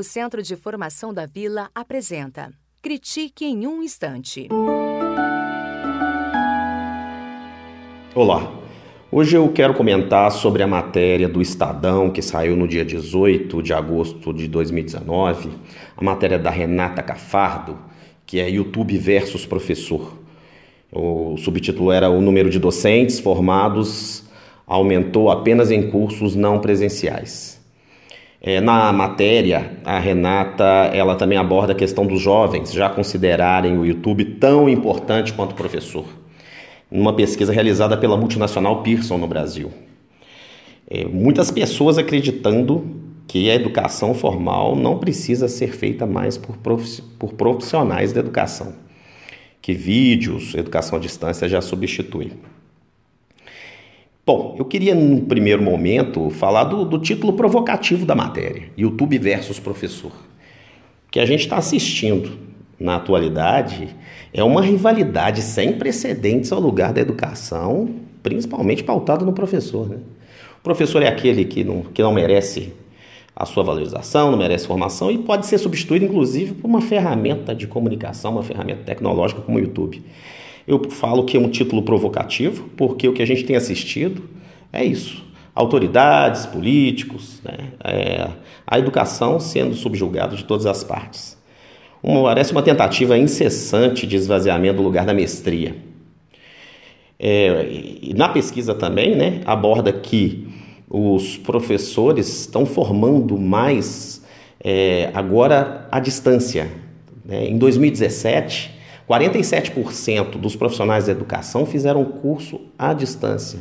O Centro de Formação da Vila apresenta Critique em um Instante. Olá, hoje eu quero comentar sobre a matéria do Estadão que saiu no dia 18 de agosto de 2019, a matéria da Renata Cafardo, que é YouTube versus professor. O subtítulo era O número de docentes formados aumentou apenas em cursos não presenciais. É, na matéria, a Renata ela também aborda a questão dos jovens já considerarem o YouTube tão importante quanto professor, numa pesquisa realizada pela multinacional Pearson no Brasil. É, muitas pessoas acreditando que a educação formal não precisa ser feita mais por profissionais da educação que vídeos, educação à distância já substitui. Bom, eu queria, no primeiro momento, falar do, do título provocativo da matéria: YouTube versus professor. O que a gente está assistindo na atualidade é uma rivalidade sem precedentes ao lugar da educação, principalmente pautado no professor. Né? O professor é aquele que não, que não merece a sua valorização, não merece formação e pode ser substituído, inclusive, por uma ferramenta de comunicação, uma ferramenta tecnológica como o YouTube. Eu falo que é um título provocativo, porque o que a gente tem assistido é isso: autoridades, políticos, né? é, a educação sendo subjugada de todas as partes. Uma, parece uma tentativa incessante de esvaziamento do lugar da mestria. É, na pesquisa também né, aborda que os professores estão formando mais é, agora à distância. Né? Em 2017, 47% dos profissionais da educação fizeram curso à distância,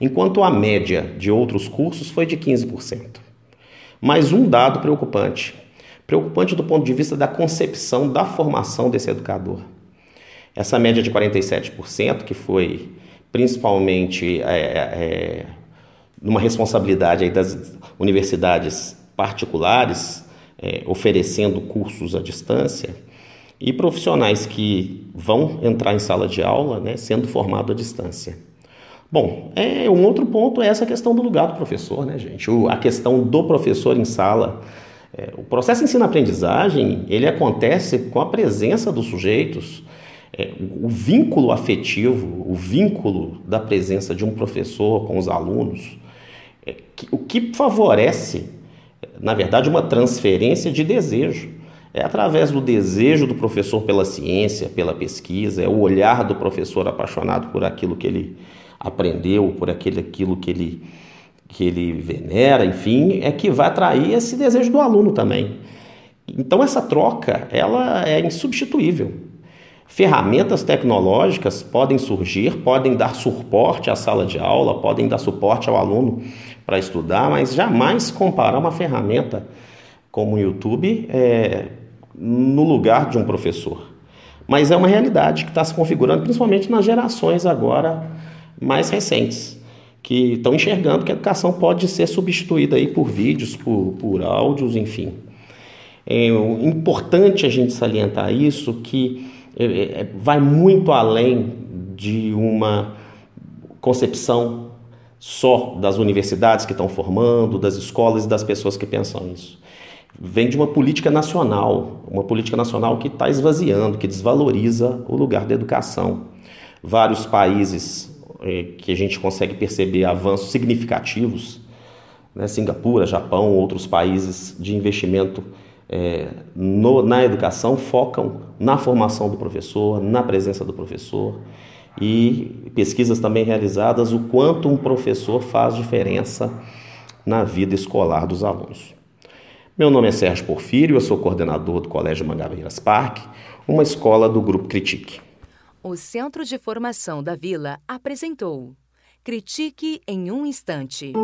enquanto a média de outros cursos foi de 15%. Mais um dado preocupante. Preocupante do ponto de vista da concepção da formação desse educador. Essa média de 47%, que foi principalmente é, é, numa responsabilidade das universidades particulares, é, oferecendo cursos à distância, e profissionais que vão entrar em sala de aula, né, sendo formados à distância. Bom, é, um outro ponto é essa questão do lugar do professor, né, gente? O, a questão do professor em sala. É, o processo ensino-aprendizagem, ele acontece com a presença dos sujeitos, é, o vínculo afetivo, o vínculo da presença de um professor com os alunos, é, o que favorece, na verdade, uma transferência de desejo. É através do desejo do professor pela ciência, pela pesquisa, é o olhar do professor apaixonado por aquilo que ele aprendeu, por aquele, aquilo que ele, que ele venera, enfim, é que vai atrair esse desejo do aluno também. Então essa troca, ela é insubstituível. Ferramentas tecnológicas podem surgir, podem dar suporte à sala de aula, podem dar suporte ao aluno para estudar, mas jamais comparar uma ferramenta como o YouTube é, no lugar de um professor. Mas é uma realidade que está se configurando, principalmente nas gerações agora mais recentes, que estão enxergando que a educação pode ser substituída aí por vídeos, por, por áudios, enfim. É importante a gente salientar isso, que é, é, vai muito além de uma concepção só das universidades que estão formando, das escolas e das pessoas que pensam isso. Vem de uma política nacional, uma política nacional que está esvaziando, que desvaloriza o lugar da educação. Vários países é, que a gente consegue perceber avanços significativos, né, Singapura, Japão, outros países de investimento é, no, na educação focam na formação do professor, na presença do professor e pesquisas também realizadas o quanto um professor faz diferença na vida escolar dos alunos. Meu nome é Sérgio Porfírio, eu sou coordenador do Colégio Mangabeiras Parque, uma escola do Grupo Critique. O Centro de Formação da Vila apresentou Critique em um Instante.